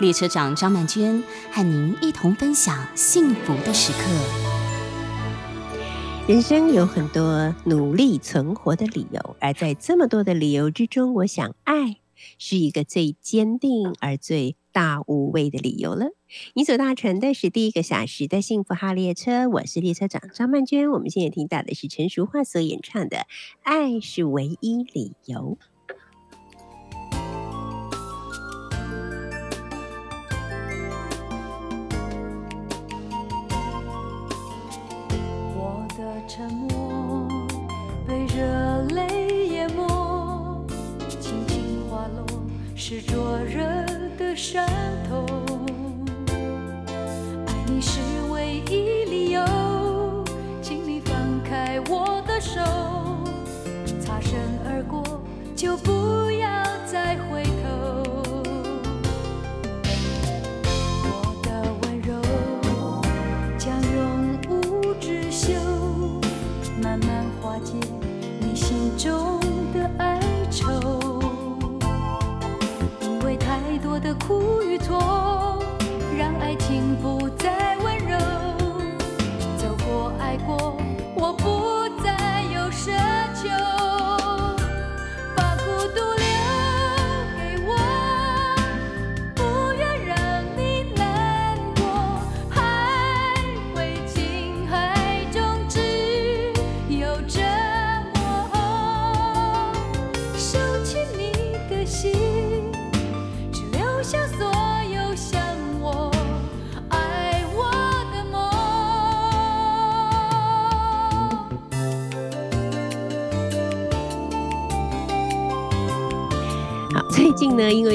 列车长张曼娟和您一同分享幸福的时刻。人生有很多努力存活的理由，而在这么多的理由之中，我想爱是一个最坚定而最大无畏的理由了。你所搭乘的是第一个小时的幸福号列车，我是列车长张曼娟。我们现在听到的是陈淑桦所演唱的《爱是唯一理由》。沉默被热泪淹没，轻轻滑落是灼热的伤痛。爱你是唯一理由，请你放开我的手，擦身而过就不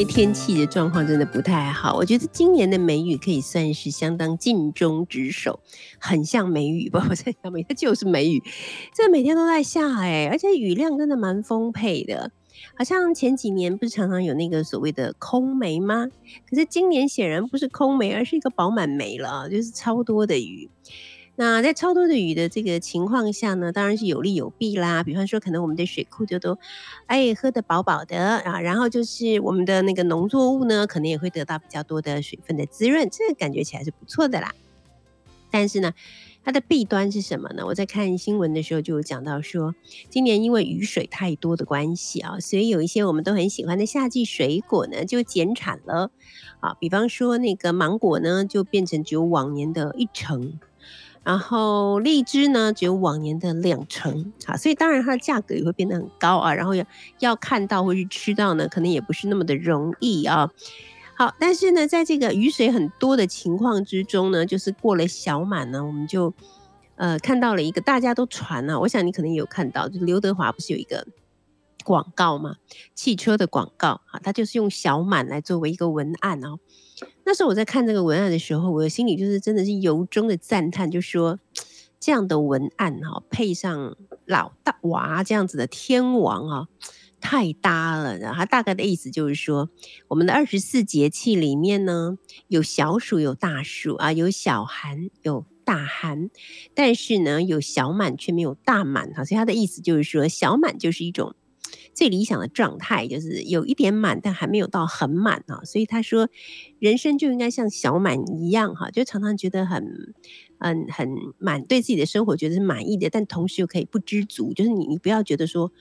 天气的状况真的不太好，我觉得今年的梅雨可以算是相当尽忠职守，很像梅雨吧？我在想，梅它就是梅雨，这每天都在下哎、而且雨量真的蛮丰沛的。好像前几年不是常常有那个所谓的空梅吗？可是今年显然不是空梅，而是一个饱满梅了，就是超多的雨。那在超多的雨的这个情况下呢，当然是有利有弊啦。比方说，可能我们的水库就都哎喝得饱饱的啊，然后就是我们的那个农作物呢，可能也会得到比较多的水分的滋润，这个感觉起来是不错的啦。但是呢，它的弊端是什么呢？我在看新闻的时候就有讲到说，今年因为雨水太多的关系啊，所以有一些我们都很喜欢的夏季水果呢就减产了啊。比方说那个芒果呢，就变成只有往年的一成。然后荔枝呢，只有往年的两成，啊，所以当然它的价格也会变得很高啊。然后要要看到或是吃到呢，可能也不是那么的容易啊。好，但是呢，在这个雨水很多的情况之中呢，就是过了小满呢，我们就呃看到了一个大家都传啊，我想你可能有看到，就刘德华不是有一个广告嘛，汽车的广告啊，他就是用小满来作为一个文案哦。那时候我在看这个文案的时候，我的心里就是真的是由衷的赞叹，就说这样的文案哈、配上老大娃这样子的天王啊、太搭了。然后他大概的意思就是说，我们的二十四节气里面呢，有小暑有大暑啊，有小寒有大寒，但是呢，有小满却没有大满哈。所以他的意思就是说，小满就是一种。最理想的状态就是有一点满，但还没有到很满啊。所以他说，人生就应该像小满一样哈，就常常觉得很、很、很满，对自己的生活觉得是满意的，但同时又可以不知足。就是你，你不要觉得说，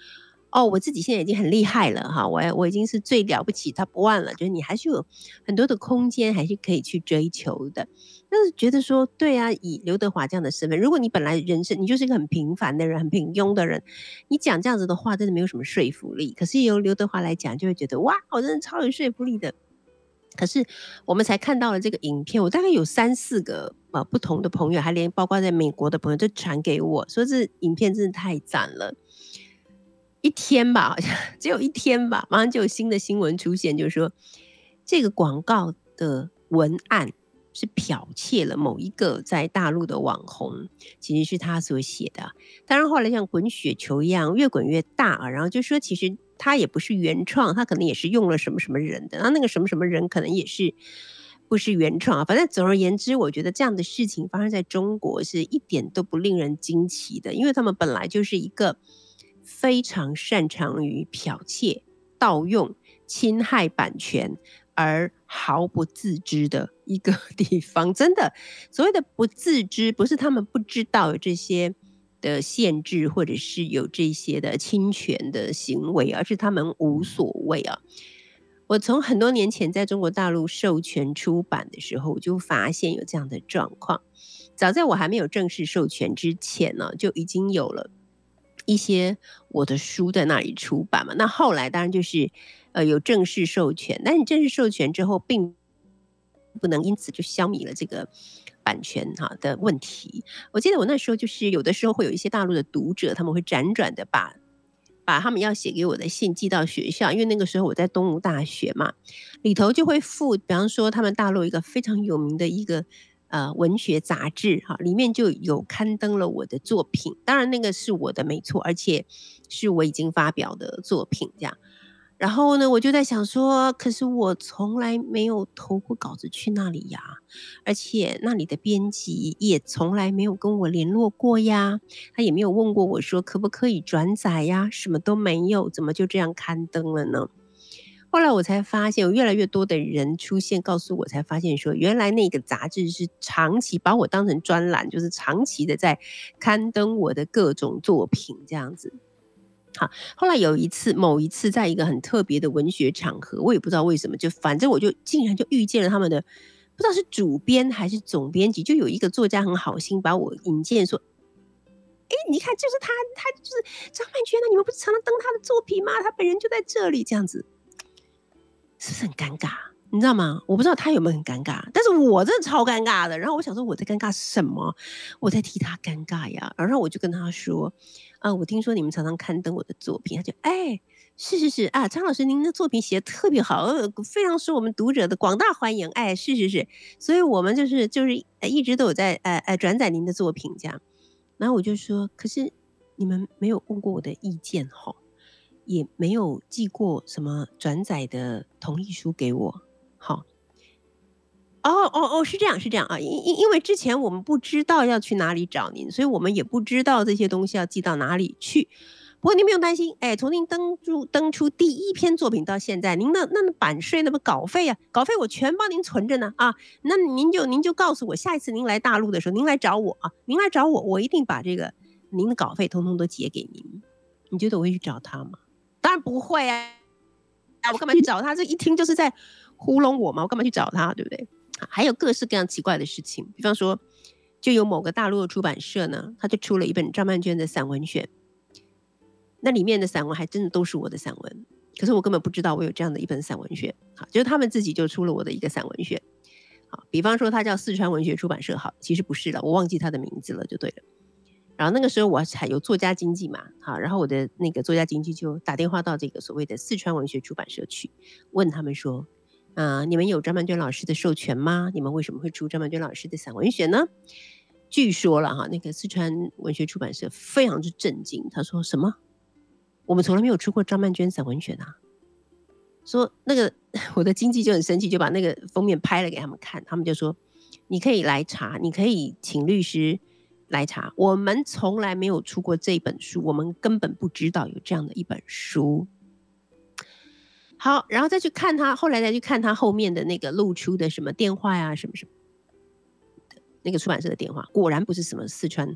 哦，我自己现在已经很厉害了哈，我我已经是最了不起 top one 了，就是你还是有很多的空间，还是可以去追求的。但是觉得说，对啊，以刘德华这样的身份，如果你本来人生你就是一个很平凡的人，很平庸的人，你讲这样子的话，真的没有什么说服力。可是由刘德华来讲，就会觉得哇，我真的超有说服力的。可是我们才看到了这个影片，我大概有三四个呃不同的朋友，还连包括在美国的朋友都传给我说，这影片真的太赞了。一天吧，好像只有一天吧，马上就有新的新闻出现，就是说这个广告的文案是剽窃了某一个在大陆的网红，其实是他所写的。当然后来像滚雪球一样越滚越大啊，然后就说其实他也不是原创，他可能也是用了什么什么人的，然后那个什么什么人可能也是不是原创啊。反正总而言之，我觉得这样的事情发生在中国是一点都不令人惊奇的，因为他们本来就是一个非常擅长于剽窃、盗用、侵害版权。而毫不自知的一个 地方，真的所谓的不自知，不是他们不知道有这些的限制，或者是有这些的侵权的行为，而是他们无所谓啊。我从很多年前在中国大陆授权出版的时候，我就发现有这样的状况。早在我还没有正式授权之前呢，就已经有了一些我的书在那里出版嘛。那后来当然就是。呃，有正式授权，但你正式授权之后，并不能因此就消弭了这个版权哈的问题。我记得我那时候就是有的时候会有一些大陆的读者，他们会辗转的把把他们要写给我的信寄到学校，因为那个时候我在东吴大学嘛，里头就会附，比方说他们大陆一个非常有名的一个呃文学杂志哈，里面就有刊登了我的作品，当然那个是我的没错，而且是我已经发表的作品这样。然后呢，我就在想说，可是我从来没有投过稿子去那里呀，而且那里的编辑也从来没有跟我联络过呀，他也没有问过我说可不可以转载呀，什么都没有，怎么就这样刊登了呢？后来我才发现，有越来越多的人出现，告诉我才发现说，原来那个杂志是长期把我当成专栏，就是长期的在刊登我的各种作品这样子。好，后来有一次，某一次，在一个很特别的文学场合，我也不知道为什么，就反正我就竟然就遇见了他们的，不知道是主编还是总编辑，就有一个作家很好心把我引荐说，哎，你看，就是他，他就是张曼娟呢，你们不是常常登他的作品吗？他本人就在这里，这样子，是不是很尴尬？你知道吗？我不知道他有没有很尴尬，但是我真的超尴尬的。然后我想说，我在尴尬什么？我在替他尴尬呀。然后我就跟他说。啊，我听说你们常常刊登我的作品，他就哎，是是是啊，张老师您的作品写的特别好，非常受我们读者的广大欢迎，哎，是是是，所以我们就是就是一直都有在呃呃转载您的作品这样，然后我就说，可是你们没有问过我的意见哈，也没有寄过什么转载的同意书给我，好。哦哦哦，是这样是这样啊，因因因为之前我们不知道要去哪里找您，所以我们也不知道这些东西要寄到哪里去。不过您不用担心，哎，从您登出登出第一篇作品到现在，您的那版税、那么稿费啊，稿费我全帮您存着呢啊。那您就您就告诉我，下一次您来大陆的时候，您来找我啊，您来找我，我一定把这个您的稿费通通都结给您。你觉得我会去找他吗？当然不会啊！我干嘛去找他？这一听就是在糊弄我嘛！我干嘛去找他？对不对？还有各式各样奇怪的事情，比方说，就有某个大陆的出版社呢，他就出了一本张曼娟的散文选，那里面的散文还真的都是我的散文，可是我根本不知道我有这样的一本散文选，好，就是他们自己就出了我的一个散文选，好，比方说他叫四川文学出版社，好，其实不是了，我忘记他的名字了，就对了。然后那个时候我还有作家经济嘛，好，然后我的那个作家经济就打电话到这个所谓的四川文学出版社去，问他们说。啊，你们有张曼娟老师的授权吗？你们为什么会出张曼娟老师的散文选呢？据说了哈，那个四川文学出版社非常之震惊，他说什么？我们从来没有出过张曼娟散文选啊！说那个 我的经济就很生气，就把那个封面拍了给他们看，他们就说你可以来查，你可以请律师来查，我们从来没有出过这本书，我们根本不知道有这样的一本书。好，然后再去看他，后来再去看他后面的那个露出的什么电话呀，什么什么，那个出版社的电话，果然不是什么四川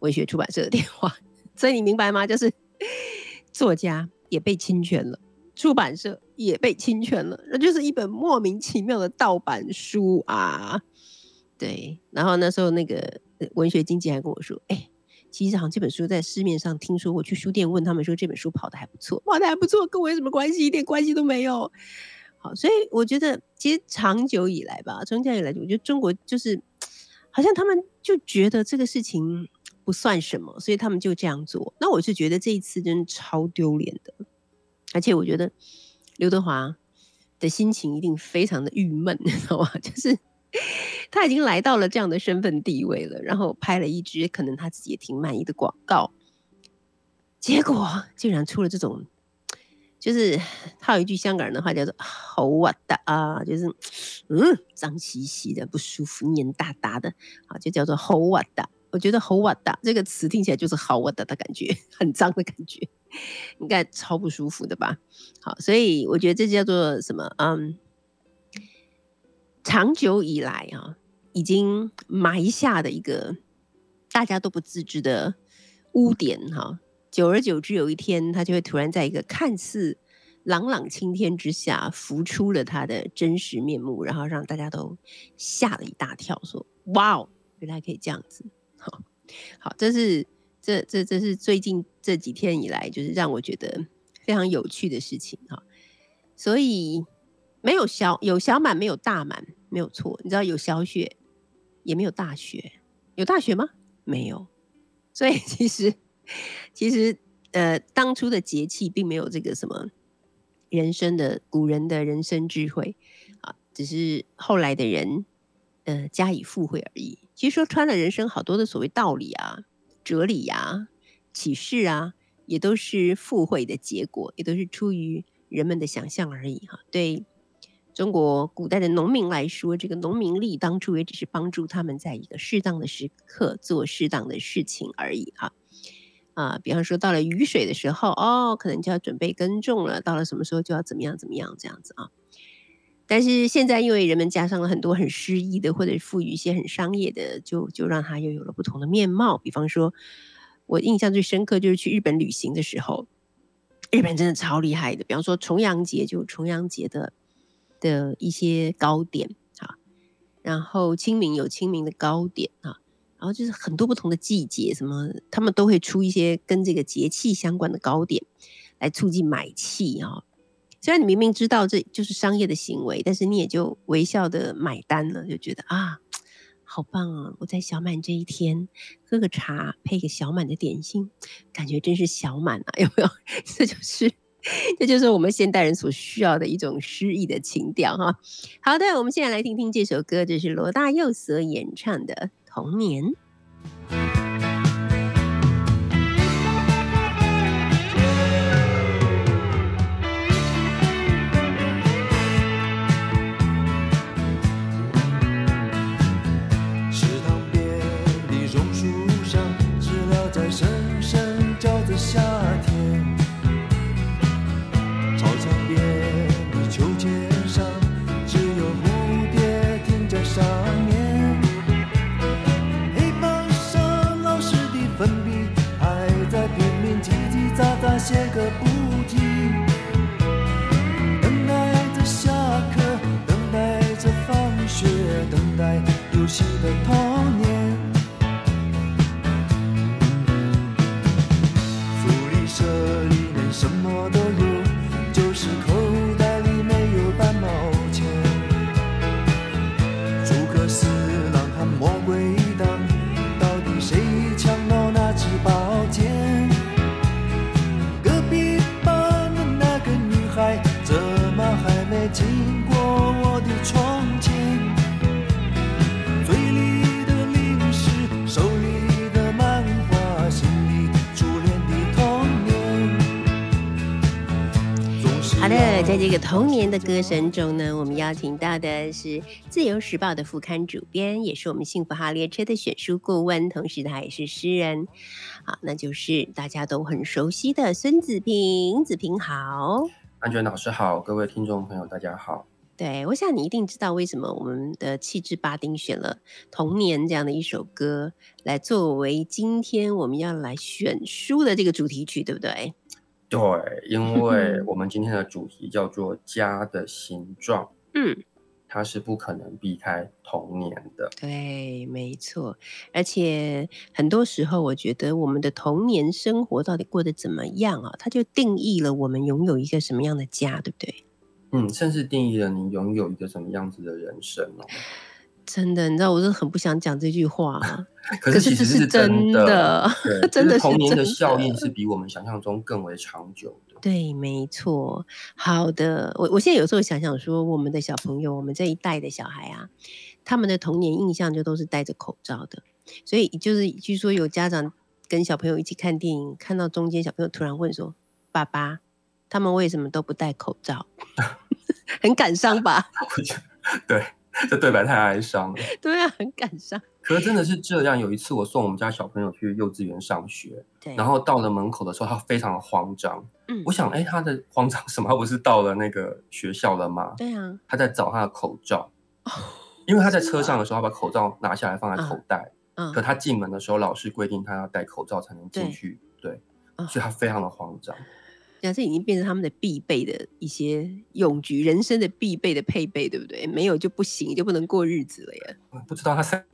文学出版社的电话。所以你明白吗？就是 作家也被侵权了，出版社也被侵权了，那就是一本莫名其妙的盗版书啊。对，然后那时候那个文学经纪还跟我说，哎。其实好像这本书在市面上听说，我去书店问他们说这本书跑的还不错，跑的还不错，跟我有什么关系？一点关系都没有。好，所以我觉得其实长久以来吧，长久以来，我觉得中国就是好像他们就觉得这个事情不算什么，所以他们就这样做。那我是觉得这一次真的超丢脸的，而且我觉得刘德华的心情一定非常的郁闷，你知道吗？就是 他已经来到了这样的身份地位了，然后拍了一支可能他自己也挺满意的广告，结果竟然出了这种，就是他有一句香港人的话叫做“好哇的啊”，就是嗯脏兮兮的不舒服、黏哒哒的啊，就叫做“好哇的”。我觉得“好哇的”这个词听起来就是“好哇的”的感觉，很脏的感觉，应该超不舒服的吧？好，所以我觉得这叫做什么？嗯。长久以来啊，已经埋下的一个大家都不自知的污点哈，久而久之，有一天他就会突然在一个看似朗朗青天之下浮出了他的真实面目，然后让大家都吓了一大跳，说：“哇哦，原来可以这样子！”好，好，这是这这这是最近这几天以来，就是让我觉得非常有趣的事情哈。所以没有小有小满，没有大满。没有错，你知道有小雪，也没有大雪，有大雪吗？没有。所以其实，其实呃，当初的节气并没有这个什么人生的古人的人生智慧啊，只是后来的人呃加以附会而已。其实说穿了，人生好多的所谓道理啊、哲理呀、启示啊，也都是附会的结果，也都是出于人们的想象而已哈。对。中国古代的农民来说，这个农民力当初也只是帮助他们在一个适当的时刻做适当的事情而已哈。啊，比方说到了雨水的时候，哦，可能就要准备耕种了；到了什么时候就要怎么样怎么样这样子啊。但是现在因为人们加上了很多很诗意的，或者赋予一些很商业的，就就让它又有了不同的面貌。比方说，我印象最深刻就是去日本旅行的时候，日本真的超厉害的。比方说重阳节，就重阳节的。的一些糕点啊，然后清明有清明的糕点啊，然后就是很多不同的季节，什么他们都会出一些跟这个节气相关的糕点，来促进买气啊。虽然你明明知道这就是商业的行为，但是你也就微笑的买单了，就觉得啊，好棒啊！我在小满这一天喝个茶，配个小满的点心，感觉真是小满啊，有没有？这就是。这就是我们现代人所需要的一种诗意的情调哈。好的，我们现在来听听这首歌，这是罗大佑所演唱的《童年》。池塘边的榕树上，知了在声声叫着写个不停，等待着下课，等待着放学，等待游戏的童年。福利社里连什么都在这个童年的歌声中呢，我们邀请到的是《自由时报》的副刊主编，也是我们幸福号列车的选书顾问，同时他也是诗人。好，那就是大家都很熟悉的孙子平。子平好，安全老师好，各位听众朋友大家好。对，我想你一定知道为什么我们的气质巴丁选了《童年》这样的一首歌来作为今天我们要来选书的这个主题曲，对不对？对，因为我们今天的主题叫做“家的形状”，嗯，它是不可能避开童年的。对，没错。而且很多时候，我觉得我们的童年生活到底过得怎么样啊，它就定义了我们拥有一个什么样的家，对不对？嗯，甚至定义了你拥有一个什么样子的人生哦。真的，你知道，我是很不想讲这句话，可是其实是真的，真的童年的效应是比我们想象中更为长久的。对，没错。好的，我我现在有时候想想说，我们的小朋友，我们这一代的小孩啊，他们的童年印象就都是戴着口罩的，所以就是据说有家长跟小朋友一起看电影，看到中间小朋友突然问说：“爸爸，他们为什么都不戴口罩？” 很感伤吧？对，这对白太哀伤了。对啊，很感伤。可是真的是这样。有一次我送我们家小朋友去幼稚园上学，对，然后到了门口的时候，他非常的慌张。嗯，我想，哎，他的慌张什么？他不是到了那个学校了吗？对啊，他在找他的口罩，因为他在车上的时候，他把口罩拿下来放在口袋。嗯，可他进门的时候，老师规定他要戴口罩才能进去。对，所以他非常的慌张。这已经变成他们的必备的一些用具，人生的必备的配备，对不对？没有就不行，就不能过日子了呀。不知道他三。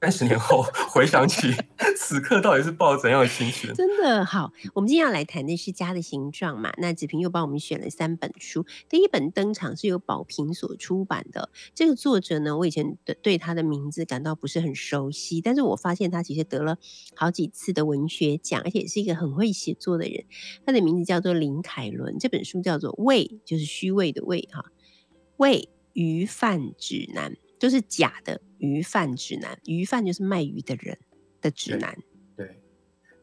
三十年后 回想起此刻，到底是抱怎样的心情？真的好，我们今天要来谈的是家的形状嘛。那子平又帮我们选了三本书，第一本登场是由宝瓶所出版的。这个作者呢，我以前的对他的名字感到不是很熟悉，但是我发现他其实得了好几次的文学奖，而且是一个很会写作的人。他的名字叫做林凯伦，这本书叫做《胃》，就是虚伪的胃哈，《胃鱼饭指南》。就是假的鱼贩指南，鱼贩就是卖鱼的人的指南。对，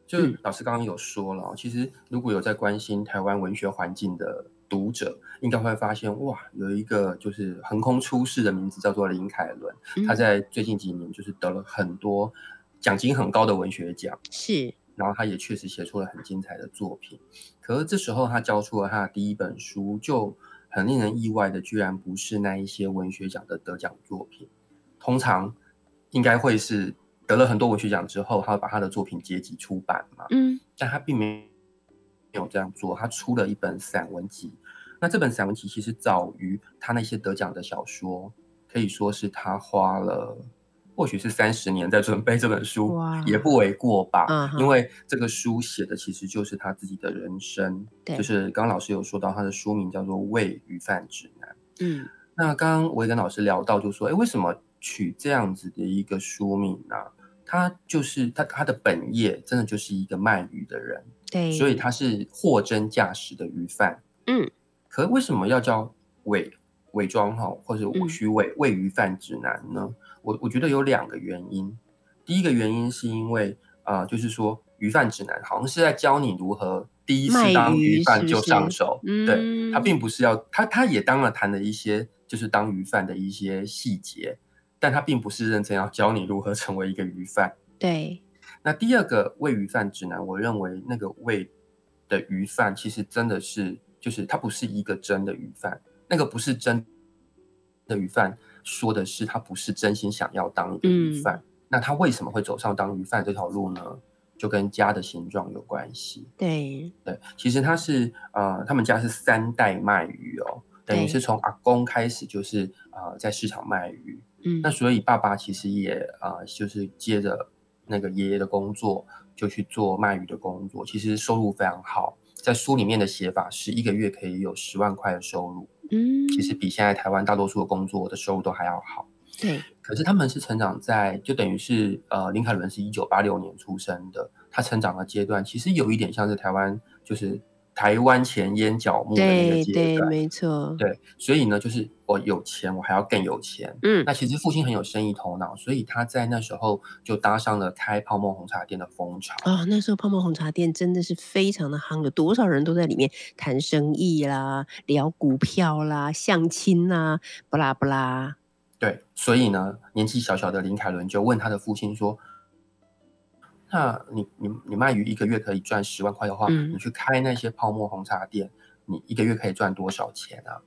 就老师刚刚有说了，其实如果有在关心台湾文学环境的读者，应该会发现哇，有一个就是横空出世的名字叫做林凯伦，他在最近几年就是得了很多奖金很高的文学奖，是，然后他也确实写出了很精彩的作品。可是这时候他交出了他的第一本书就。很令人意外的，居然不是那一些文学奖的得奖作品。通常应该会是得了很多文学奖之后，他会把他的作品结集出版嘛。嗯，但他并没有这样做，他出了一本散文集。那这本散文集其实早于他那些得奖的小说，可以说是他花了。或许是三十年在准备这本书，也不为过吧。因为这个书写的其实就是他自己的人生。就是刚刚老师有说到，他的书名叫做《喂鱼饭指南》。嗯，那刚刚我也跟老师聊到，就说，哎，为什么取这样子的一个书名呢？他就是他他的本业真的就是一个卖鱼的人。对，所以他是货真价实的鱼贩。嗯，可为什么要叫伪伪装哈，或者虚伪喂鱼饭指南呢？我我觉得有两个原因，第一个原因是因为啊，就是说鱼贩指南好像是在教你如何第一次当鱼贩就上手，对他并不是要他他也当然谈了一些就是当鱼贩的一些细节，但他并不是认真要教你如何成为一个鱼贩。对，那第二个喂鱼贩指南，我认为那个喂的鱼贩其实真的是就是他不是一个真的鱼贩，那个不是真的鱼贩。说的是他不是真心想要当鱼贩，那他为什么会走上当鱼贩这条路呢？就跟家的形状有关系。对对，其实他是呃，他们家是三代卖鱼哦，等于是从阿公开始就是呃在市场卖鱼。嗯，那所以爸爸其实也啊，就是接着那个爷爷的工作，就去做卖鱼的工作，其实收入非常好。在书里面的写法是一个月可以有十万块的收入。嗯，其实比现在台湾大多数的工作的收入都还要好。对，可是他们是成长在，就等于是呃，林凯伦是一九八六年出生的，他成长的阶段其实有一点像是台湾，就是。台湾前烟角木的那个阶段，没错，对，所以呢，就是我有钱，我还要更有钱。嗯，那其实父亲很有生意头脑，所以他在那时候就搭上了开泡沫红茶店的风潮。啊，那时候泡沫红茶店真的是非常的夯，有多少人都在里面谈生意啦、聊股票啦、相亲啦，不啦不啦。对，所以呢，年纪小小的林凯伦就问他的父亲说。那你你你卖鱼一个月可以赚十万块的话，你去开那些泡沫红茶店，你一个月可以赚多少钱啊？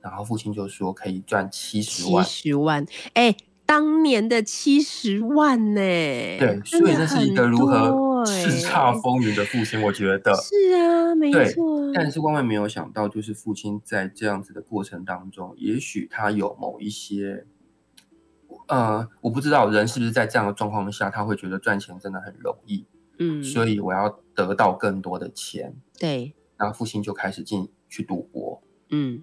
然后父亲就说可以赚七十万。七十万，哎，当年的七十万呢？对，所以这是一个如何叱咤风云的父亲，我觉得是啊，没错。但是万万没有想到，就是父亲在这样子的过程当中，也许他有某一些。呃，我不知道人是不是在这样的状况下，他会觉得赚钱真的很容易，嗯，所以我要得到更多的钱，对，然后父亲就开始进去赌博，嗯，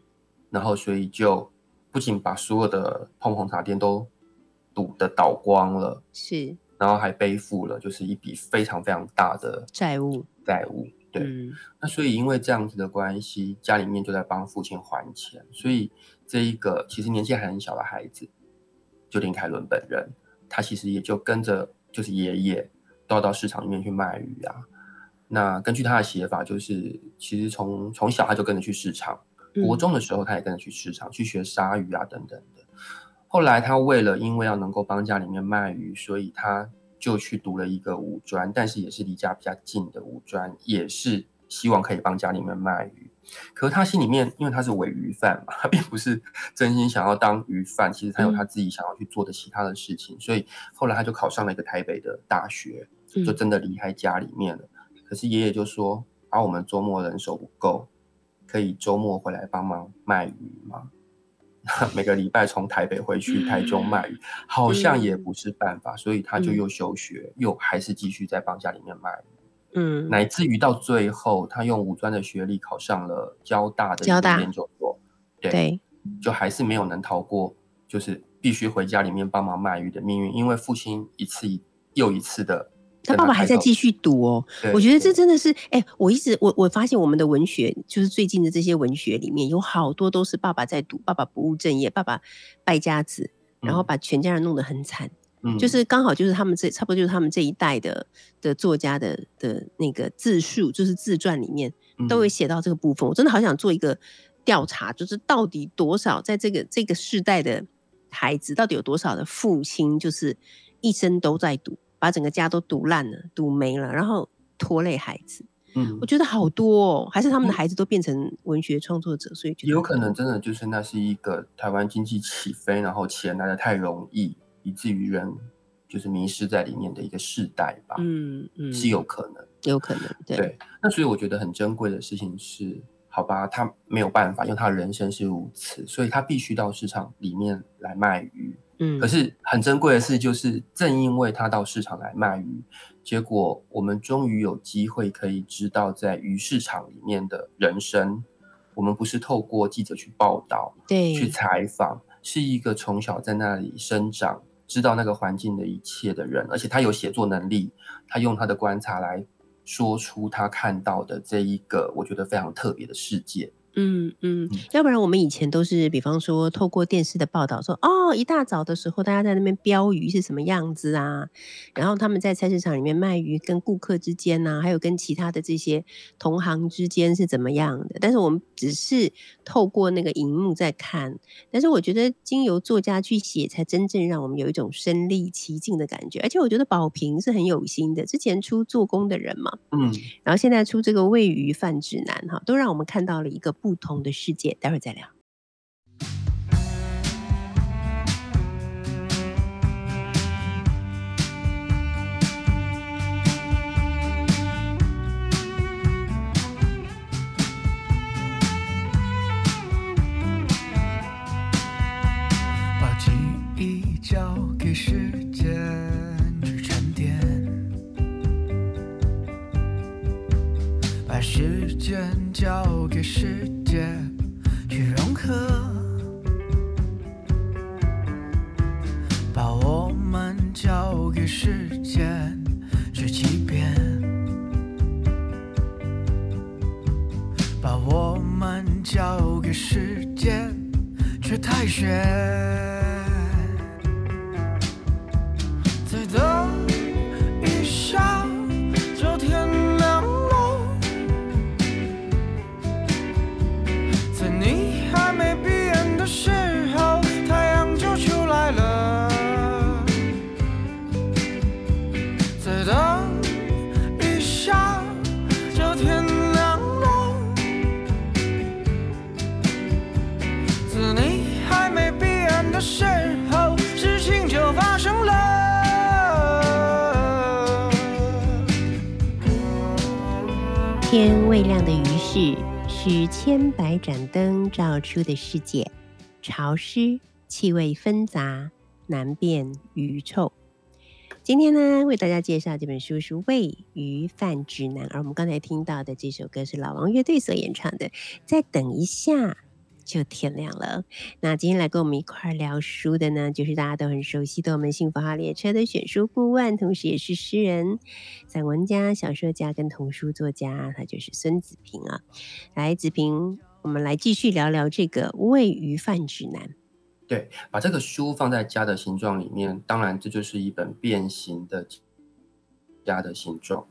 然后所以就不仅把所有的碰碰茶店都赌的倒光了，是，然后还背负了就是一笔非常非常大的债务，债务，对，那所以因为这样子的关系，家里面就在帮父亲还钱，所以这一个其实年纪还很小的孩子。就林凯伦本人，他其实也就跟着就是爷爷都要到市场里面去卖鱼啊。那根据他的写法，就是其实从从小他就跟着去市场，国中的时候他也跟着去市场去学杀鱼啊等等的。后来他为了因为要能够帮家里面卖鱼，所以他就去读了一个五专，但是也是离家比较近的五专，也是希望可以帮家里面卖鱼。可是他心里面，因为他是伪鱼贩嘛，他并不是 真心想要当鱼贩，其实他有他自己想要去做的其他的事情，所以后来他就考上了一个台北的大学，就真的离开家里面了。可是爷爷就说：“啊，我们周末人手不够，可以周末回来帮忙卖鱼吗？” 每个礼拜从台北回去台中卖鱼，好像也不是办法，所以他就又休学，又还是继续在帮家里面卖鱼。嗯，乃至于到最后，他用五专的学历考上了交大的研究所，对，就还是没有能逃过，就是必须回家里面帮忙卖鱼的命运，因为父亲一次又一次的。他爸爸还在继续读哦，我觉得这真的是，哎，我一直我我发现我们的文学，就是最近的这些文学里面有好多都是爸爸在读，爸爸不务正业，爸爸败家子，然后把全家人弄得很惨，嗯，就是刚好就是他们这差不多就是他们这一代的的作家的的那个自述，就是自传里面都会写到这个部分。我真的好想做一个调查，就是到底多少在这个这个世代的孩子，到底有多少的父亲，就是一生都在赌。把整个家都赌烂了，赌没了，然后拖累孩子。嗯，我觉得好多哦，还是他们的孩子都变成文学创作者，所以有可能真的就是那是一个台湾经济起飞，然后钱来的太容易，以至于人就是迷失在里面的一个世代吧。嗯嗯，是有可能，有可能。对，那所以我觉得很珍贵的事情是，好吧，他没有办法，因为他的人生是如此，所以他必须到市场里面来卖鱼。嗯，可是很珍贵的事就是，正因为他到市场来卖鱼，结果我们终于有机会可以知道在鱼市场里面的人生。我们不是透过记者去报道，对，去采访，是一个从小在那里生长，知道那个环境的一切的人，而且他有写作能力，他用他的观察来说出他看到的这一个我觉得非常特别的世界。嗯嗯，要不然我们以前都是，比方说透过电视的报道说，哦，一大早的时候大家在那边标鱼是什么样子啊，然后他们在菜市场里面卖鱼，跟顾客之间呢，还有跟其他的这些同行之间是怎么样的？但是我们只是透过那个荧幕在看，但是我觉得经由作家去写，才真正让我们有一种身临其境的感觉。而且我觉得宝平是很有心的，之前出做工的人嘛，嗯，然后现在出这个喂鱼饭指南，哈，都让我们看到了一个。不同的世界，待会儿再聊。把记忆交给时间交给时。去融合，把我们交给时间去欺骗，把我们交给时间去太悬。未亮的鱼市，是千百盏灯照出的世界，潮湿，气味纷杂，难辨鱼臭。今天呢，为大家介绍这本书是《喂鱼饭指南》，而我们刚才听到的这首歌是老王乐队所演唱的。再等一下。就天亮了。那今天来跟我们一块儿聊书的呢，就是大家都很熟悉的我们幸福号列车的选书顾问，同时也是诗人、散文家、小说家跟童书作家，他就是孙子平啊。来，子平，我们来继续聊聊这个喂鱼饭指南。对，把这个书放在家的形状里面，当然这就是一本变形的家的形状。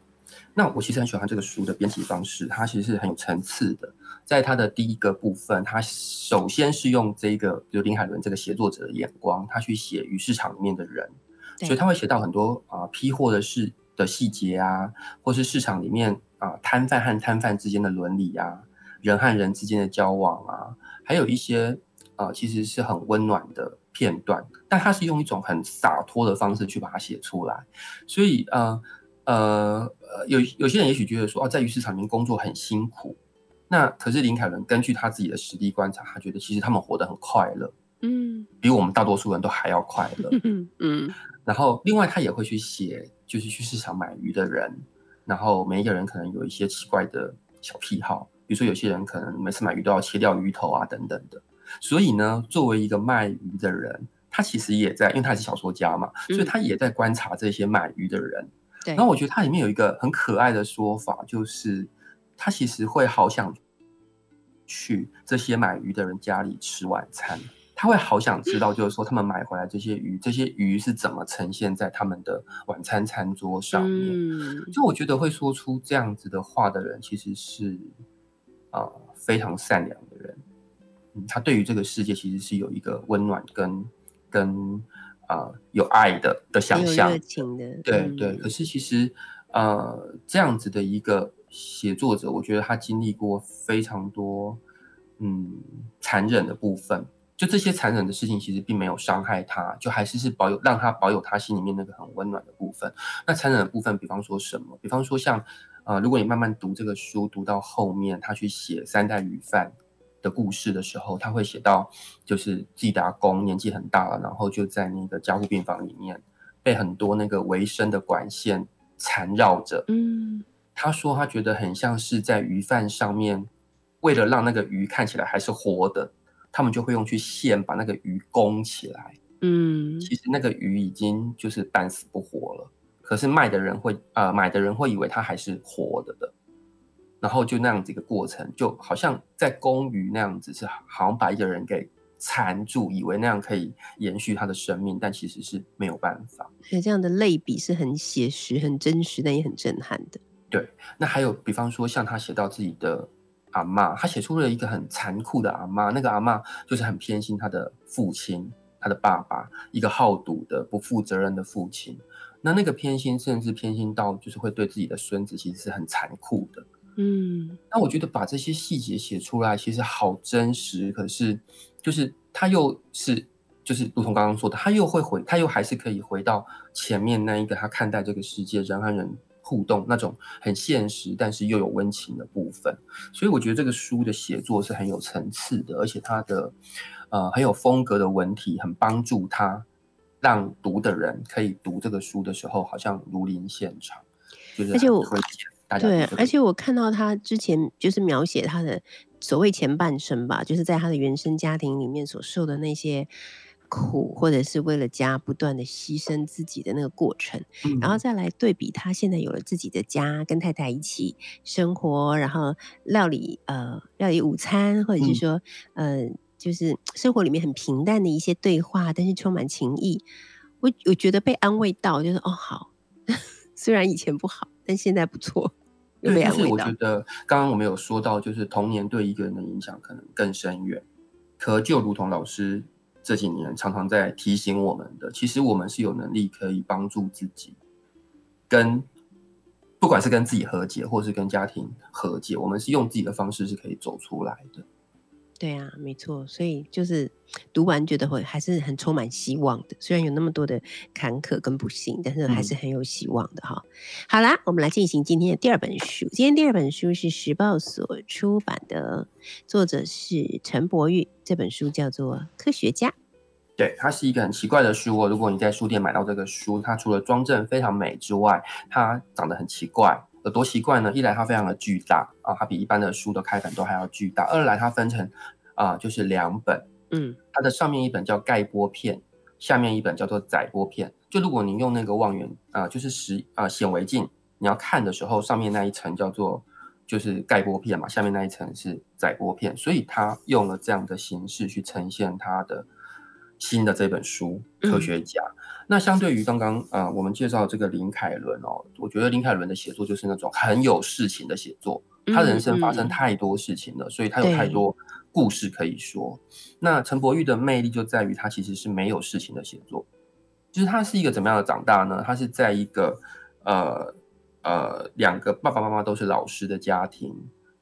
那我其实很喜欢这个书的编辑方式，它其实是很有层次的。在它的第一个部分，它首先是用这个，比如林海伦这个写作者的眼光，他去写与市场里面的人，所以他会写到很多啊、批货的事的细节啊，或是市场里面啊、摊贩和摊贩之间的伦理啊，人和人之间的交往啊，还有一些啊、其实是很温暖的片段，但他是用一种很洒脱的方式去把它写出来，所以呃呃呃，有有些人也许觉得说，哦，在鱼市场里面工作很辛苦。那可是林凯伦根据他自己的实地观察，他觉得其实他们活得很快乐，嗯比我们大多数人都还要快乐。嗯嗯 然后另外他也会去写，就是去市场买鱼的人，然后每一个人可能有一些奇怪的小癖好，比如说有些人可能每次买鱼都要切掉鱼头啊等等的。所以呢，作为一个卖鱼的人，他其实也在，因为他是小说家嘛，所以他也在观察这些买鱼的人。对，然后我觉得它里面有一个很可爱的说法，就是他其实会好想去这些买鱼的人家里吃晚餐，他会好想知道，就是说他们买回来这些鱼，这些鱼是怎么呈现在他们的晚餐餐桌上面。嗯就我觉得会说出这样子的话的人，其实是啊、呃非常善良的人。嗯，他对于这个世界其实是有一个温暖跟跟啊、呃有爱的的想象有热。情的，对嗯对，可是其实呃，这样子的一个写作者，我觉得他经历过非常多嗯残忍的部分。就这些残忍的事情，其实并没有伤害他，就还是是保有让他保有他心里面那个很温暖的部分。那残忍的部分，比方说什么？比方说像呃，如果你慢慢读这个书，读到后面，他去写三代鱼贩的故事的时候，他会写到，就是自己的阿公年纪很大了，然后就在那个加护病房里面，被很多那个维生的管线缠绕着。嗯他说他觉得很像是在鱼贩上面，为了让那个鱼看起来还是活的，他们就会用去线把那个鱼拱起来。嗯其实那个鱼已经就是半死不活了，可是卖的人会呃买的人会以为它还是活的的，然后就那样子一个过程，就好像在公鱼那样子，是好像把一个人给缠住，以为那样可以延续他的生命，但其实是没有办法。所以这样的类比是很写实、很真实，但也很震撼的。对那还有，比方说像他写到自己的阿妈，他写出了一个很残酷的阿妈，那个阿妈就是很偏心他的父亲，他的爸爸，一个好赌的、不负责任的父亲。那那个偏心，甚至偏心到就是会对自己的孙子，其实是很残酷的。嗯那我觉得把这些细节写出来，其实好真实。可是，就是他又是，就是如同刚刚说的，他又会回，他又还是可以回到前面那一个他看待这个世界人和人互动那种很现实，但是又有温情的部分。所以我觉得这个书的写作是很有层次的，而且它的呃很有风格的文体，很帮助他让读的人可以读这个书的时候，好像如临现场。就是而且大家对这，个而且我看到他之前就是描写他的所谓前半生吧，就是在他的原生家庭里面所受的那些苦，或者是为了家不断的牺牲自己的那个过程，然后嗯。再来对比他现在有了自己的家，跟太太一起生活，然后料理呃料理午餐，或者是嗯。说、呃就是生活里面很平淡的一些对话，但是充满情意。我我觉得被安慰到，就是哦好，虽然以前不好，但现在不错，对，就是我觉。得刚刚我们有说到，就是童年对一个人的影响可能更深远。可就如同老师这几年常常在提醒我们的，其实我们是有能力可以帮助自己，跟不管是跟自己和解，或是跟家庭和解，我们是用自己的方式是可以走出来的。对啊，没错，所以就是读完觉得会还是很充满希望的，虽然有那么多的坎坷跟不幸，但是还是很有希望的哈。好啦，我们来进行今天的第二本书。今天第二本书是时报所出版的，作者是陈柏玉，这本书叫做《科学家》。对，它是一个很奇怪的书哦。如果你在书店买到这个书，它除了装帧非常美之外，它长得很奇怪。有多奇怪呢？一来它非常的巨大啊，它比一般的书的开本都还要巨大；二来它分成啊、就是两本，嗯它的上面一本叫盖波片，下面一本叫做载波片。就如果你用那个望远啊、就是实啊显微镜，你要看的时候，上面那一层叫做就是盖波片嘛，下面那一层是载波片，所以它用了这样的形式去呈现它的新的这本书嗯《科学家》那相对于刚刚啊、呃我们介绍这个林凯伦哦，我觉得林凯伦的写作就是那种很有事情的写作，他人生发生嗯太多事情了，所以他有太多故事可以说。那陈柏宇的魅力就在于他其实是没有事情的写作，就是他是一个怎么样的长大呢？他是在一个呃呃两个爸爸妈妈都是老师的家庭，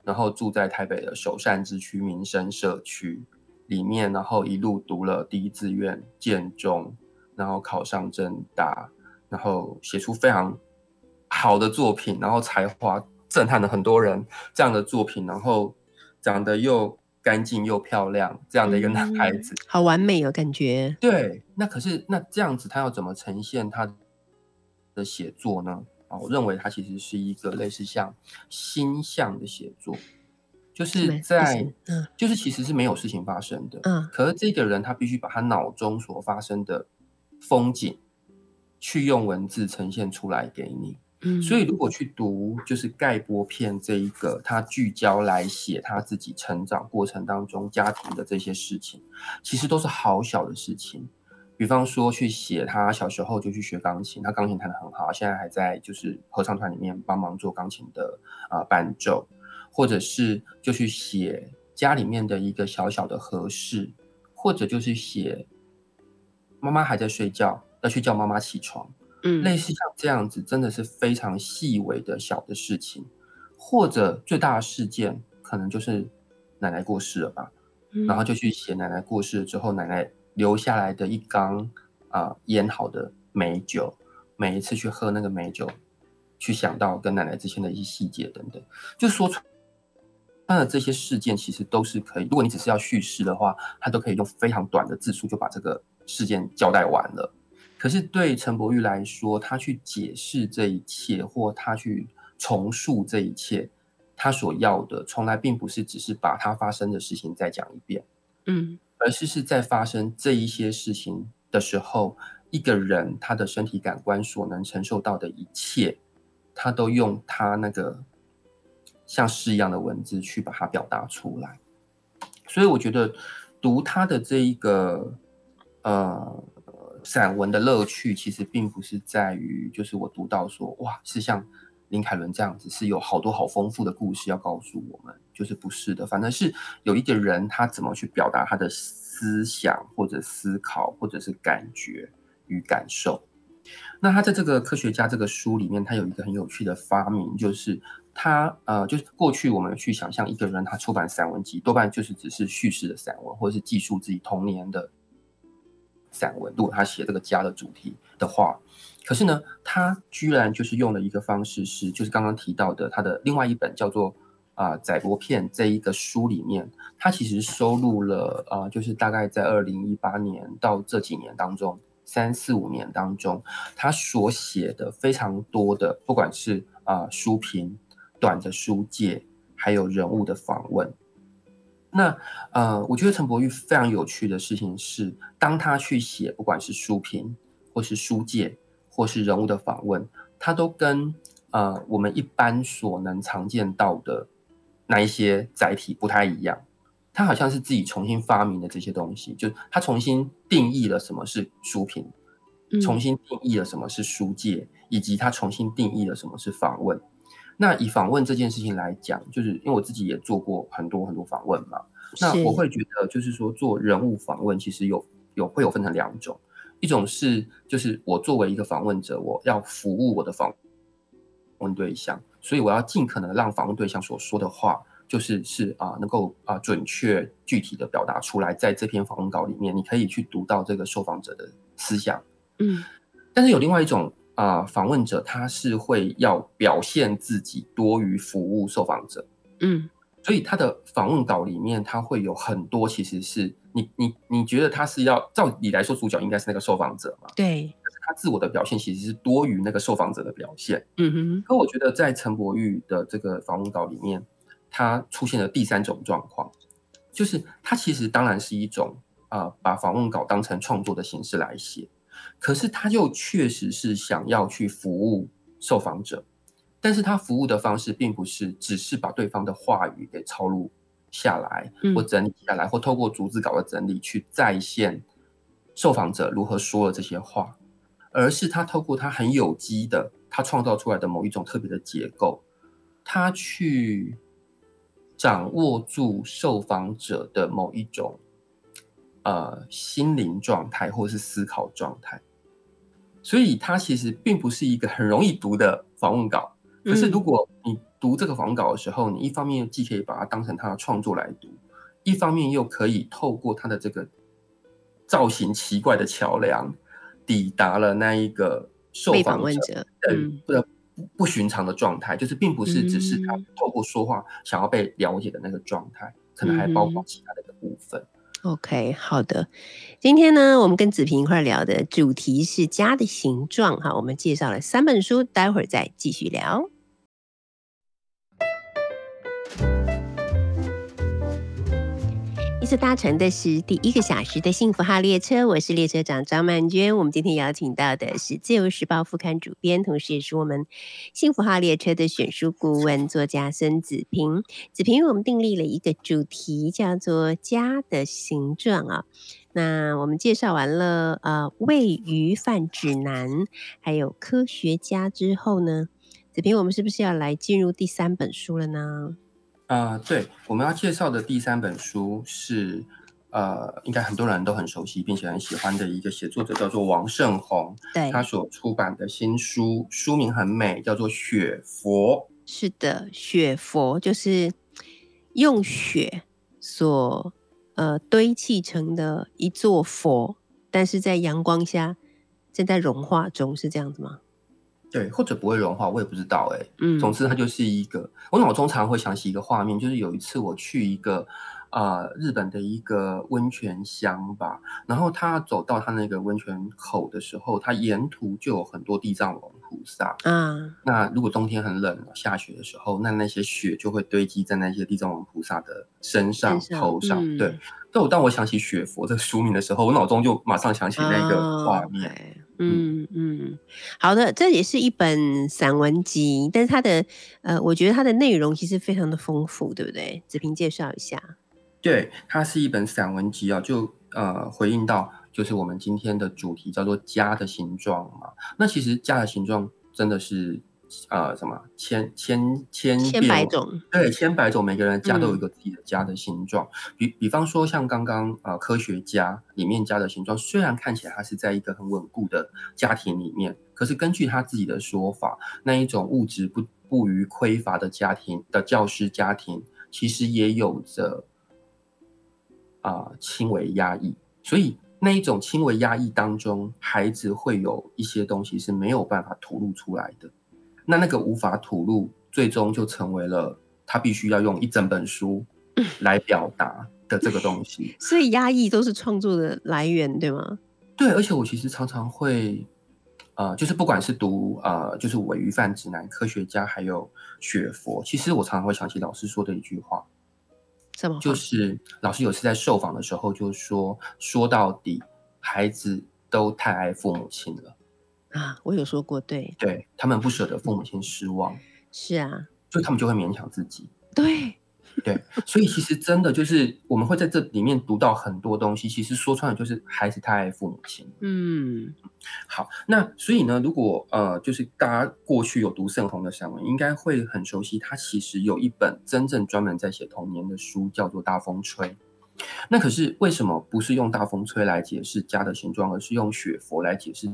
然后住在台北的首善之区民生社区里面，然后一路读了第一志愿建中，然后考上政大，然后写出非常好的作品，然后才华震撼了很多人这样的作品，然后长得又干净又漂亮这样的一个男孩子，好完美哦，感觉。对，那可是那这样子，他要怎么呈现他的写作呢？啊，我认为他其实是一个类似像星象的写作，就是在嗯就是其实是没有事情发生的，嗯可是这个人他必须把他脑中所发生的风景，去用文字呈现出来给你。嗯，所以如果去读就是盖波片这一个，他聚焦来写他自己成长过程当中家庭的这些事情，其实都是好小的事情。比方说去写他小时候就去学钢琴，他钢琴弹得很好，现在还在就是合唱团里面帮忙做钢琴的啊、呃伴奏，或者是就去写家里面的一个小小的合适，或者就是写妈妈还在睡觉，要去叫妈妈起床。嗯类似像这样子，真的是非常细微的小的事情，或者最大的事件，可能就是奶奶过世了吧，嗯然后就去写奶奶过世了之后，奶奶留下来的一缸啊、腌好的美酒，每一次去喝那个美酒，去想到跟奶奶之间的一些细节等等，就说出。他的这些事件其实都是可以，如果你只是要叙事的话，他都可以用非常短的字数就把这个事件交代完了。可是对陈柏宇来说，他去解释这一切，或他去重述这一切，他所要的从来并不是只是把他发生的事情再讲一遍，嗯而是是在发生这一些事情的时候，一个人他的身体感官所能承受到的一切，他都用他那个像诗一样的文字去把它表达出来。所以我觉得读他的这一个呃散文的乐趣，其实并不是在于就是我读到说哇是像林凯伦这样子是有好多好丰富的故事要告诉我们，就是不是的，反正是有一个人他怎么去表达他的思想或者思考或者是感觉与感受。那他在这个科学家这个书里面，他有一个很有趣的发明，就是他呃，就是过去我们去想象一个人他出版散文集，多半就是只是叙事的散文，或者是记述自己童年的散文。如果他写这个家的主题的话，可是呢，他居然就是用了一个方式是，就是刚刚提到的他的另外一本叫做啊《载波片》这一个书里面，他其实收录了啊、呃就是大概在二零一八年到这几年当中。三四五年当中，他所写的非常多的，不管是啊、书评、短的书介，还有人物的访问。那呃，我觉得陈柏宇非常有趣的事情是，当他去写不管是书评，或是书介，或是人物的访问，他都跟呃我们一般所能常见到的那一些载体不太一样。他好像是自己重新发明的这些东西，就他重新定义了什么是书评，嗯重新定义了什么是书界，以及他重新定义了什么是访问。那以访问这件事情来讲，就是因为我自己也做过很多很多访问嘛，那我会觉得就是说做人物访问其实有有会有分成两种，一种是就是我作为一个访问者，我要服务我的访问对象，所以我要尽可能让访问对象所说的话。就是是啊，能够啊准确具体的表达出来，在这篇访问稿里面，你可以去读到这个受访者的思想。嗯但是有另外一种啊访问者，他是会要表现自己多于服务受访者，嗯所以他的访问稿里面，他会有很多其实是你你你觉得他是要照理来说，主角应该是那个受访者嘛，对，但是他自我的表现其实是多于那个受访者的表现。嗯哼可我觉得在陈柏宇的这个访问稿里面，他出现了第三种状况，就是他其实当然是一种啊、呃把访问稿当成创作的形式来写，可是他又确实是想要去服务受访者，但是他服务的方式并不是只是把对方的话语给抄录下来，嗯或整理下来，或透过逐字稿的整理去再现受访者如何说了这些话，而是他透过他很有机的，他创造出来的某一种特别的结构，他去掌握住受访者的某一种呃心灵状态或者是思考状态，所以它其实并不是一个很容易读的访问稿。可是如果你读这个访问稿的时候，你一方面既可以把它当成他的创作来读，一方面又可以透过他的这个造型奇怪的桥梁，抵达了那一个受访访问者的嗯不不不寻常的状态，就是并不是只是他嗯透过说话想要被了解的那个状态，可能还包括嗯其他的一个部分。OK，好的。今天呢，我们跟子平一块聊的主题是家的形状哈。我们介绍了三本书，待会儿再继续聊。次搭乘的是第一个小时的幸福号列车，我是列车长张曼娟。我们今天邀请到的是《自由时报》副刊主编，同时也是我们幸福号列车的选书顾问作家孙子平。子平为我们订立了一个主题，叫做“家的形状”啊。那我们介绍完了呃喂鱼饭指南，还有科学家之后呢，子平，我们是不是要来进入第三本书了呢？啊、对，我们要介绍的第三本书是，呃，应该很多人都很熟悉并且很喜欢的一个写作者，叫做王胜宏。对，他所出版的新书，书名很美，叫做《雪佛是的，雪佛就是用雪所呃堆砌成的一座佛，但是在阳光下正在融化中，是这样子吗？》。对，或者不会融化，我也不知道哎、嗯总之，它就是一个，我脑中常会想起一个画面，就是有一次我去一个呃日本的一个温泉乡吧，然后他走到他那个温泉口的时候，他沿途就有很多地藏王菩萨。嗯，那如果冬天很冷下雪的时候，那那些雪就会堆积在那些地藏王菩萨的身上、身上头上。嗯对，但我当我想起雪佛这个书名的时候，我脑中就马上想起那个画面。嗯嗯，好的，这也是一本散文集，但是它的呃，我觉得它的内容其实非常的丰富，对不对？子平介绍一下。对，它是一本散文集啊，就呃回应到就是我们今天的主题叫做家的形状嘛。那其实家的形状真的是呃什么千千千百种，对，千百种，每个人家都有一嗯个自己的家的形状。比比方说，像刚刚呃科学家里面家的形状，虽然看起来他是在一个很稳固的家庭里面，可是根据他自己的说法，那一种物质不不于匮乏的家庭的教师家庭，其实也有着啊、轻微压抑。所以那一种轻微压抑当中，孩子会有一些东西是没有办法吐露出来的。那那个无法吐露，最终就成为了他必须要用一整本书来表达的这个东西。所以压抑都是创作的来源，对吗？对，而且我其实常常会，呃，就是不管是读呃，就是《伪鱼贩指南》、科学家，还有雪佛，其实我常常会想起老师说的一句话，什么话？就是老师有次在受访的时候就说，说到底，孩子都太爱父母亲了，啊，我有说过，对，对他们不舍得父母亲失望，是啊，所以他们就会勉强自己。对，对，所以其实真的就是我们会在这里面读到很多东西，其实说穿了就是孩子太爱父母亲。嗯，好，那所以呢，如果呃，就是大家过去有读盛红的散文，应该会很熟悉，他其实有一本真正专门在写童年的书，叫做《大风吹》。那可是为什么不是用大风吹来解释家的形状，而是用雪佛来解释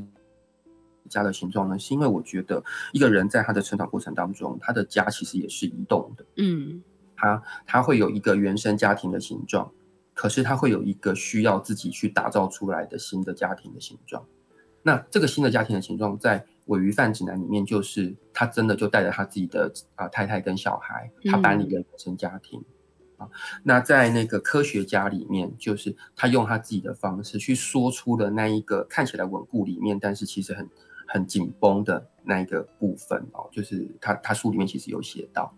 家的形状呢？是因为我觉得一个人在他的成长过程当中，他的家其实也是移动的。嗯，他他会有一个原生家庭的形状，可是他会有一个需要自己去打造出来的新的家庭的形状。那这个新的家庭的形状，在《尾鱼饭指南》里面，就是他真的就带着他自己的啊、太太跟小孩，他搬离了原生家庭。啊，那在那个科学家里面，就是他用他自己的方式去说出了那一个看起来稳固里面，但是其实很很紧绷的那一个部分哦，就是他他书里面其实有写到。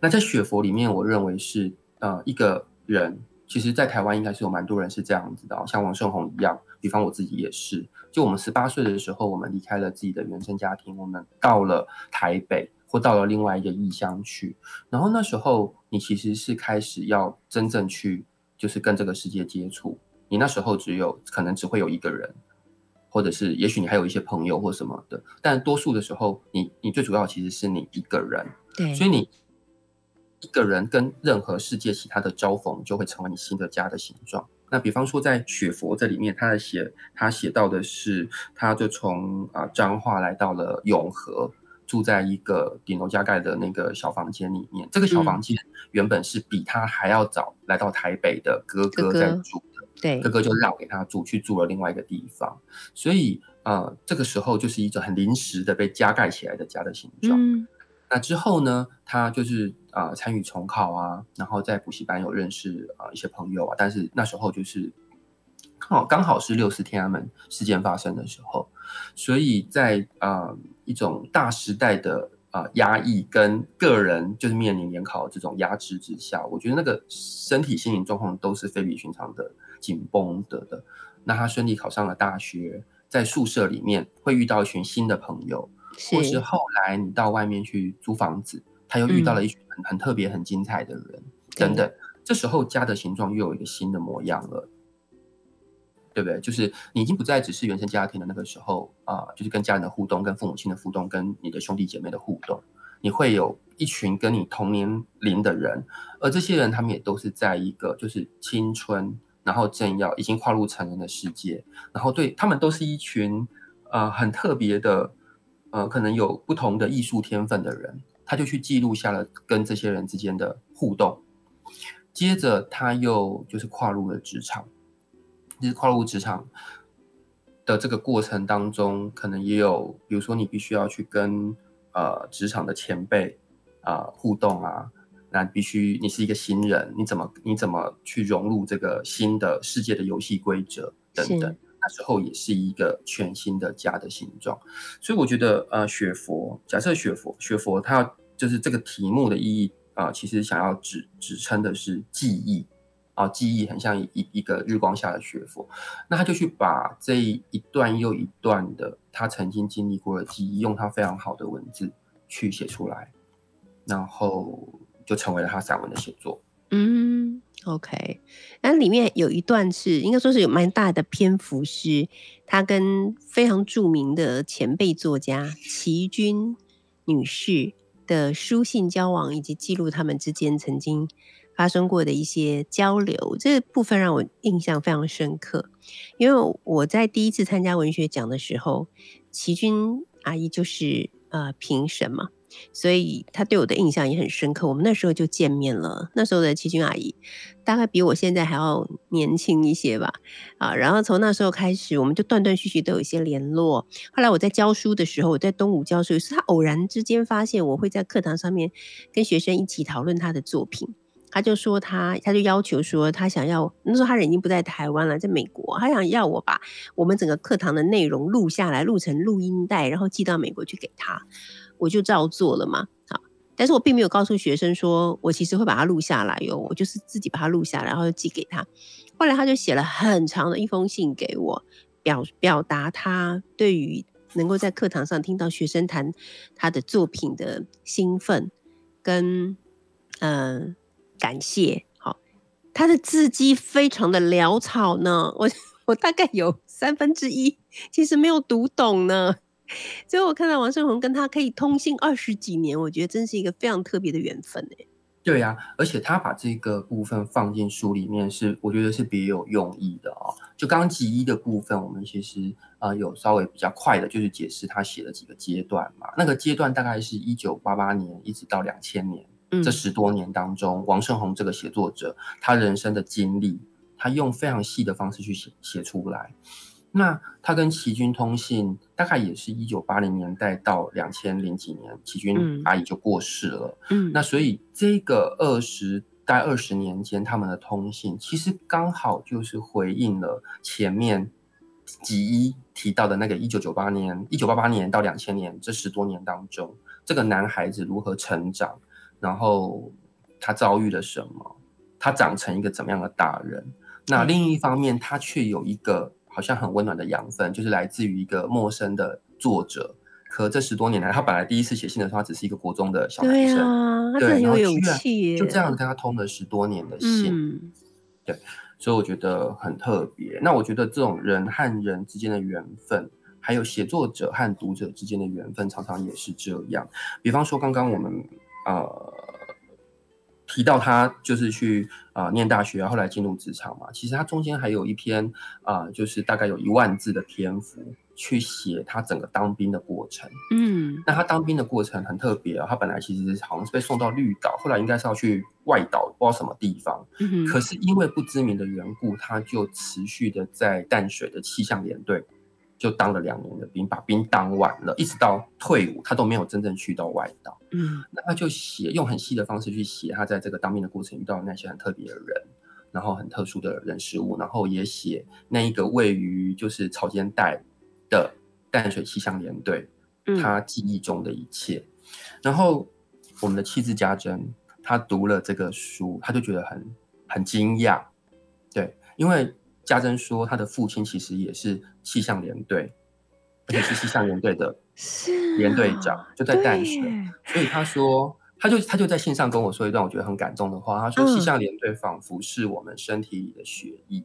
那在雪佛里面，我认为是呃一个人，其实在台湾应该是有蛮多人是这样子的、像王胜宏一样，比方我自己也是，就我们十八岁的时候，我们离开了自己的原生家庭，我们到了台北或到了另外一个异乡去，然后那时候你其实是开始要真正去就是跟这个世界接触，你那时候只有可能只会有一个人，或者是也许你还有一些朋友或什么的，但多数的时候，你你最主要其实是你一个人，对，所以你一个人跟任何世界其他的交逢，就会成为你新的家的形状。那比方说在雪佛这里面，他的写他写到的是，他就从啊彰化来到了永和。住在一个顶楼加盖的那个小房间里面，这个小房间原本是比他还要早来到台北的哥哥在住的，对，哥哥就让给他住，去住了另外一个地方，所以呃，这个时候就是一种很临时的被加盖起来的家的形状。嗯，那之后呢，他就是啊参与重考啊，然后在补习班有认识啊一些朋友啊，但是那时候就是刚好刚好是六四天安门事件发生的时候，所以在啊。一种大时代的啊压抑跟个人就是面临联考这种压制之下，我觉得那个身体心灵状况都是非比寻常的紧绷的的。那他顺利考上了大学，在宿舍里面会遇到一群新的朋友，或是后来你到外面去租房子，他又遇到了一群很很特别、很精彩的人等等。这时候家的形状又有一个新的模样了。对不对？就是你已经不再只是原生家庭的那个时候啊，就是跟家人的互动、跟父母亲的互动、跟你的兄弟姐妹的互动，你会有一群跟你同年龄的人，而这些人他们也都是在一个就是青春，然后正要已经跨入成人的世界，然后对他们都是一群呃很特别的呃可能有不同的艺术天分的人，他就去记录下了跟这些人之间的互动，接着他又就是跨入了职场。其实跨入职场的这个过程当中，可能也有，比如说你必须要去跟呃职场的前辈啊互动啊，那必须你是一个新人，你怎么你怎么去融入这个新的世界的游戏规则等等，那时候也是一个全新的家的形状。所以我觉得呃学佛，假设学佛学佛它就是这个题目的意义啊，其实想要指指称的是记忆。啊，记忆很像一一个日光下的学佛，那他就去把这一段又一段的他曾经经历过的记忆，用他非常好的文字去写出来，然后就成为了他散文的写作。嗯，OK，那里面有一段是应该说是有蛮大的篇幅，是他跟非常著名的前辈作家齐君女士的书信交往，以及记录他们之间曾经。发生过的一些交流，这部分让我印象非常深刻。因为我在第一次参加文学奖的时候，齐君阿姨就是呃评审嘛，所以他对我的印象也很深刻。我们那时候就见面了，那时候的齐君阿姨大概比我现在还要年轻一些吧。啊，然后从那时候开始，我们就断断续续都有一些联络。后来我在教书的时候，我在东吴教书，是他偶然之间发现我会在课堂上面跟学生一起讨论他的作品。他就说他，他就要求说他想要那时候他人已经不在台湾了，在美国，他想要我把我们整个课堂的内容录下来，录成录音带，然后寄到美国去给他，我就照做了嘛。好，但是我并没有告诉学生说我其实会把它录下来哟，我就是自己把它录下来，然后寄给他。后来他就写了很长的一封信给我，表表达他对于能够在课堂上听到学生谈他的作品的兴奋，跟嗯。感谢，好，他的字迹非常的潦草呢，我我大概有三分之一其实没有读懂呢，所以我看到王胜宏跟他可以通信二十几年，我觉得真是一个非常特别的缘分哎。对呀，而且他把这个部分放进书里面，是我觉得是别有用意的哦。就刚集一的部分，我们其实啊有稍微比较快的，就是解释他写了几个阶段嘛，那个阶段大概是一九八八年一直到两千年。这十多年当中，王胜宏这个写作者，他人生的经历，他用非常细的方式去写写出来。那他跟齐军通信，大概也是一九八零年代到两千零几年，齐军阿姨就过世了。嗯，那所以这个二十大概二十年间，他们的通信其实刚好就是回应了前面吉一提到的那个一九九八年、一九八八年到两千年这十多年当中，这个男孩子如何成长。然后他遭遇了什么？他长成一个怎么样的大人？那另一方面，他却有一个好像很温暖的养分，就是来自于一个陌生的作者。可这十多年来，他本来第一次写信的时候，他只是一个国中的小男生，对，很有勇气，就这样跟他通了十多年的信。对，所以我觉得很特别。那我觉得这种人和人之间的缘分，还有写作者和读者之间的缘分，常常也是这样。比方说，刚刚我们呃提到他就是去啊、呃念大学，后来进入职场嘛，其实他中间还有一篇啊、呃就是大概有一万字的篇幅去写他整个当兵的过程。嗯那他当兵的过程很特别啊，他本来其实好像是被送到绿岛，后来应该是要去外岛，不知道什么地方。嗯可是因为不知名的缘故，他就持续的在淡水的气象连队就当了两年的兵，把兵当完了，一直到退伍，他都没有真正去到外岛。嗯那他就写用很细的方式去写他在这个当兵的过程遇到那些很特别的人，然后很特殊的人事物，然后也写那一个位于就是草间带的淡水气象连队，嗯他记忆中的一切。然后我们的气质家珍，他读了这个书，他就觉得很很惊讶，对，因为家珍说他的父亲其实也是气象连队，而且是气象连队的是连队啊长，就在淡水。所以他说，他就他就在线上跟我说一段我觉得很感动的话。他说，嗯气象连队仿佛是我们身体里的血液。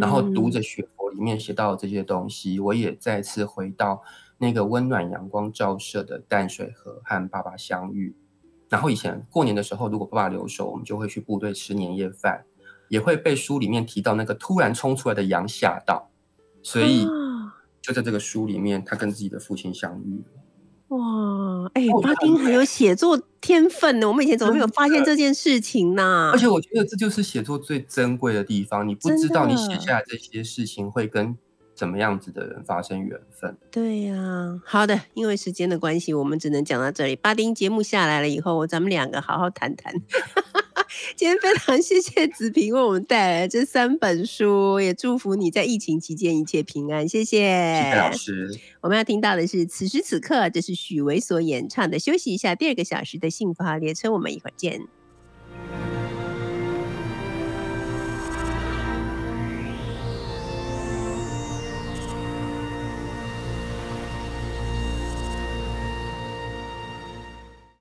然后读嗯着雪佛里面写到的这些东西，我也再次回到那个温暖阳光照射的淡水河和爸爸相遇。然后以前过年的时候，如果爸爸留守，我们就会去部队吃年夜饭，也会被书里面提到那个突然冲出来的羊吓到，所以啊就在这个书里面，他跟自己的父亲相遇了。哇，哎、哦巴丁很有写作天分呢，我们以前怎么没有发现这件事情呢而？且我觉得这就是写作最珍贵的地方，你不知道你写下来这些事情会跟怎么样子的人发生缘分。对呀、好的，因为时间的关系，我们只能讲到这里。巴丁节目下来了以后，咱们两个好好谈谈。今天非常谢谢子平为我们带来这三本书，也祝福你在疫情期间一切平安。谢谢，谢谢老师。我们要听到的是此时此刻，这是许巍所演唱的。休息一下，第二个小时的幸福号列车，我们一会儿见。